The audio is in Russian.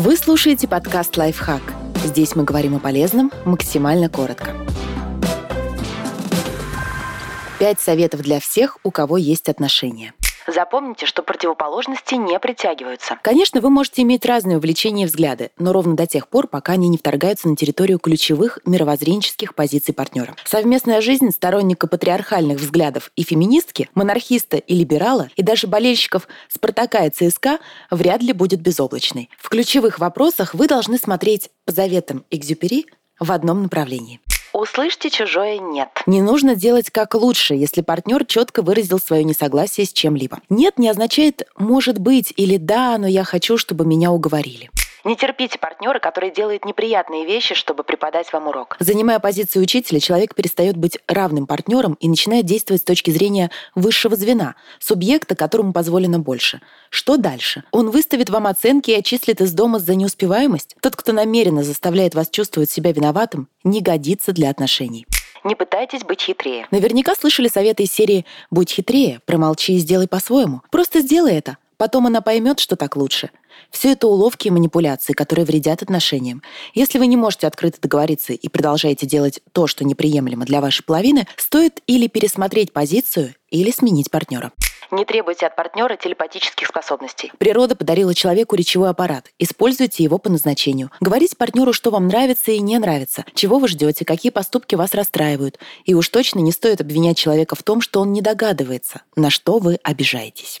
Вы слушаете подкаст «Лайфхак». Здесь мы говорим о полезном максимально коротко. Пять советов для всех, у кого есть отношения. Запомните, что противоположности не притягиваются. Конечно, вы можете иметь разные увлечения и взгляды, но ровно до тех пор, пока они не вторгаются на территорию ключевых мировоззренческих позиций партнера. Совместная жизнь сторонника патриархальных взглядов и феминистки, монархиста и либерала, и даже болельщиков Спартака и ЦСКА вряд ли будет безоблачной. В ключевых вопросах вы должны смотреть по заветам Экзюпери в одном направлении. Услышьте чужое «нет». Не нужно делать как лучше, если партнер четко выразил свое несогласие с чем-либо. «Нет» не означает «может быть» или «да, но я хочу, чтобы меня уговорили». Не терпите партнера, который делает неприятные вещи, чтобы преподать вам урок. Занимая позицию учителя, человек перестает быть равным партнером и начинает действовать с точки зрения высшего звена, субъекта, которому позволено больше. Что дальше? Он выставит вам оценки и отчислит из дома за неуспеваемость? Тот, кто намеренно заставляет вас чувствовать себя виноватым, не годится для отношений. Не пытайтесь быть хитрее. Наверняка слышали советы из серии «Будь хитрее, промолчи и сделай по-своему». Просто сделай это. Потом она поймет, что так лучше. Все это уловки и манипуляции, которые вредят отношениям. Если вы не можете открыто договориться и продолжаете делать то, что неприемлемо для вашей половины, стоит или пересмотреть позицию, или сменить партнера. Не требуйте от партнера телепатических способностей. Природа подарила человеку речевой аппарат. Используйте его по назначению. Говорите партнеру, что вам нравится и не нравится, чего вы ждете, какие поступки вас расстраивают. И уж точно не стоит обвинять человека в том, что он не догадывается, на что вы обижаетесь.